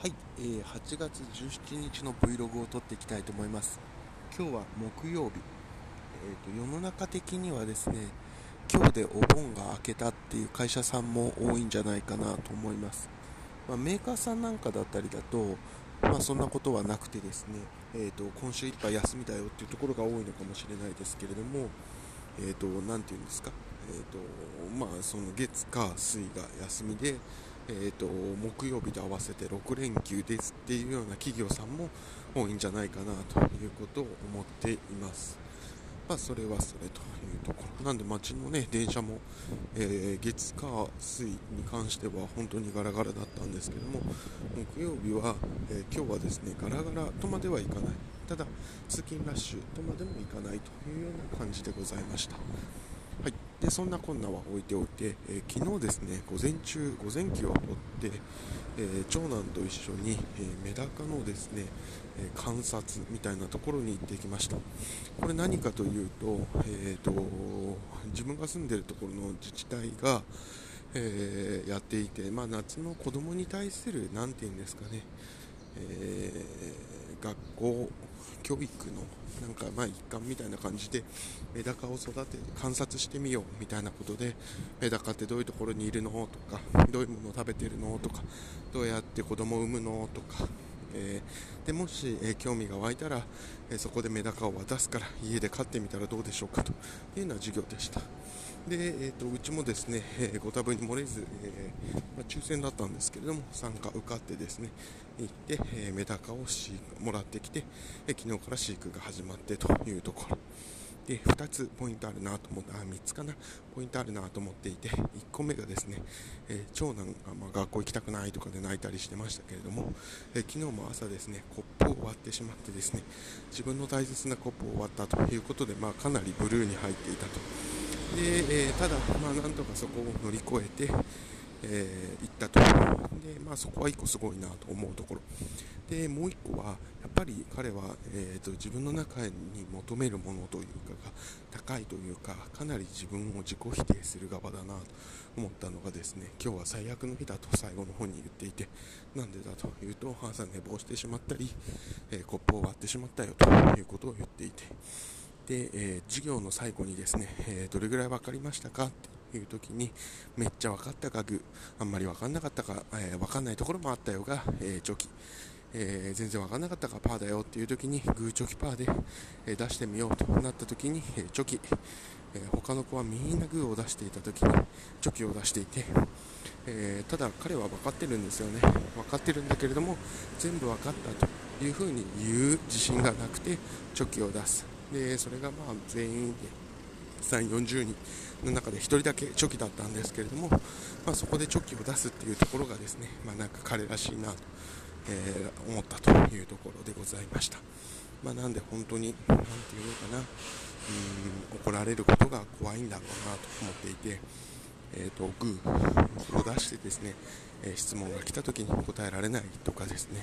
はい、えー、8月17日の Vlog を撮っていきたいと思います。今日は木曜日、えーと、世の中的にはですね今日でお盆が明けたっていう会社さんも多いんじゃないかなと思います、まあ、メーカーさんなんかだったりだとまあ、そんなことはなくてですね、えーと、今週いっぱい休みだよっていうところが多いのかもしれないですけれども、えーと、ていうんですか、えーとまあ、その月、火、水が休みで、えーと、木曜日と合わせて6連休ですっていうような企業さんも多いんじゃないかなということを思っています。まあ、それはそれというところなんで街の、ね、電車も、えー、月火水に関しては本当にガラガラだったんですけども木曜日は、えー、今日はですねガラガラとまではいかないただ通勤ラッシュとまでもいかないというような感じでございました。でそんなこんなは置いておいて、えー、昨日ですね午前中午前休を取って、えー、長男と一緒に、えー、メダカのですね、え観察みたいなところに行ってきました。これ何かというと,、えーと、自分が住んでるところの自治体が、えやっていて、まあ、夏の子供に対する何て言うんですかね、え学校教育のなんかまあ一環みたいな感じでメダカを育て観察してみようみたいなことでメダカってどういうところにいるのとかどういうものを食べてるのとかどうやって子供を産むのとか、えー、でもし、えー、興味が湧いたら、えー、そこでメダカを渡すから家で飼ってみたらどうでしょうかというような授業でした。で、えーと、うちもですね、え、ご多分に漏れず、え、まあ、抽選だったんですけれども参加受かってですね行って、え、メダカをもらってきて、え昨日から飼育が始まってというところで2つポイントあるなと思ってあ3つかなポイントあるなと思っていて1個目がですね、え長男が、ま、学校行きたくないとかで泣いたりしてましたけれども、え昨日も朝ですねコップを割ってしまってですね自分の大切なコップを割ったということで、まあ、かなりブルーに入っていたと。で、えー、ただ、まあ、なんとかそこを乗り越えて、えー、行ったとで、まあ、そこは1個すごいなと思うところでもう1個はやっぱり彼は、えーと、自分の中に求めるものというかが高いというかかなり自分を自己否定する側だなと思ったのがですね今日は最悪の日だと最後の方に言っていてなんでだというと朝寝坊してしまったり、えー、コップを割ってしまったよということを言っていて。で、えー、授業の最後にですね、えー、どれぐらい分かりましたかっていう時にめっちゃ分かったかグあんまり分かんなかったか、えー、分かんないところもあったよが、えー、チョキ、えー、全然分かんなかったかパーだよ。っていう時にグーチョキパーで、え出してみようとなった時に、えチョキ、え他の子はみんなグーを出していた時にチョキを出していて、えただ彼は分かってるんですよね。分かってるんだけれども全部分かったというふうに言う自信がなくてチョキを出す。でそれがまあ全員で3 40人の中で1人だけチョキだったんですけれども、まあ、そこでチョキを出すっていうところがですね、まあ、なんか彼らしいなと、えー、思ったというところでございました、まあ、なんで本当に何て言うのかなうん怒られることが怖いんだろうなと思っていて、えーと、グーを出してですね、えー、質問が来た時に答えられないとかですね、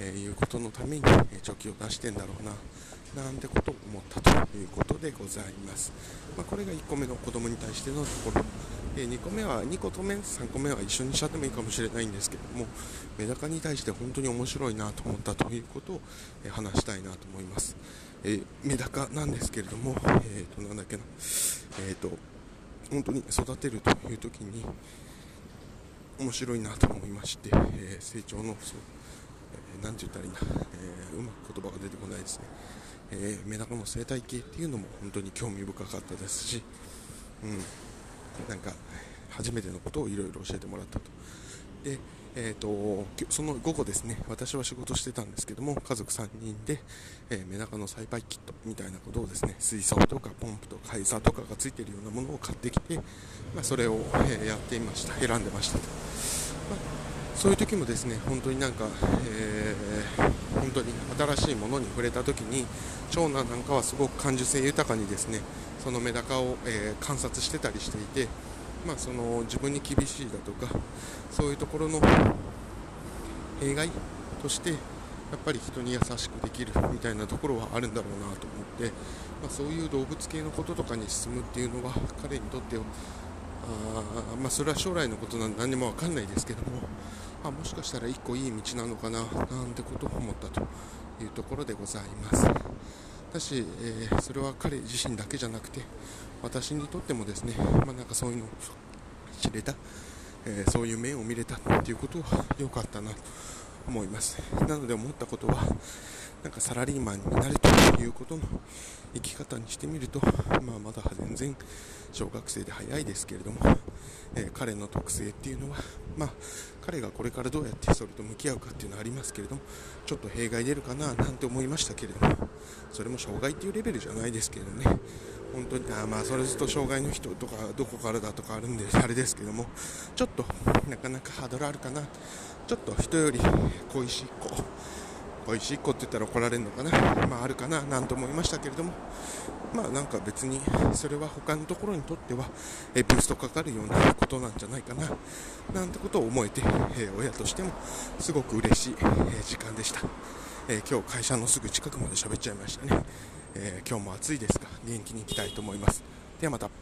えー、いうことのために、えチョキを出してんだろうななんてことを思ったということでございます、まあ、これが1個目の子供に対してのところ、え2個目は2個と目3個目は一緒にしちゃってもいいかもしれないんですけれどもメダカに対して本当に面白いなと思ったということを、え話したいなと思います、えー、メダカなんですけれども、えー、となんだっけな、えーと、本当に育てるという時に面白いなと思いまして、えー、成長のそう、えー、て言ったらいいんだ、えー、うまく言葉が出てこないですね。えー、メダカの生態系っていうのも本当に興味深かったですし、うん、なんか初めてのことをいろいろ教えてもらったと。でえーと、その午後ですね。私は仕事してたんですけども家族3人で、えー、メダカの栽培キットみたいなことをですね水槽とかポンプとか餌とかがついているようなものを買ってきて、まあ、それを、えー、やっていました。選んでましたと、そういう時もですね本当になんか、えー、本当に新しいものに触れた時に長男なんかはすごく感受性豊かにですねそのメダカを、えー、観察してたりしていて、まあ、その自分に厳しいだとかそういうところの弊害としてやっぱり人に優しくできるみたいなところはあるんだろうなと思って、まあ、そういう動物系のこととかに進むっていうのは彼にとってあまあ、それは将来のことなんで何も分かんないですけどもあもしかしたら一個いい道なのかななんてことを思ったというところでございます。だし、えー、それは彼自身だけじゃなくて私にとってもですね、まあ、なんかそういうのを知れた、えー、そういう面を見れたっていうことは良かったなと思います。なので思ったことはなんかサラリーマンになるということの生き方にしてみると、まあ、まだ全然小学生で早いですけれども、えー、彼の特性っていうのは、まあ、彼がこれからどうやってそれと向き合うかっていうのはありますけれどもちょっと弊害出るかななんて思いましたけれどもそれも障害っていうレベルじゃないですけどね。本当にあまあそれずっと障害の人とかどこからだとかあるんであれですけどもちょっとなかなかハードルあるかな。ちょっと人より恋しい子恋しい子って言ったら怒られるのかな。まああるかななんて思いましたけれどもまあなんか別にそれは他のところにとってはえブーストかかるようなことなんじゃないかな。なんてことを思えて、え親としてもすごく嬉しい、え時間でした、え今日会社のすぐ近くまで喋っちゃいましたね、え今日も暑いですが元気にいきたいと思います。ではまた。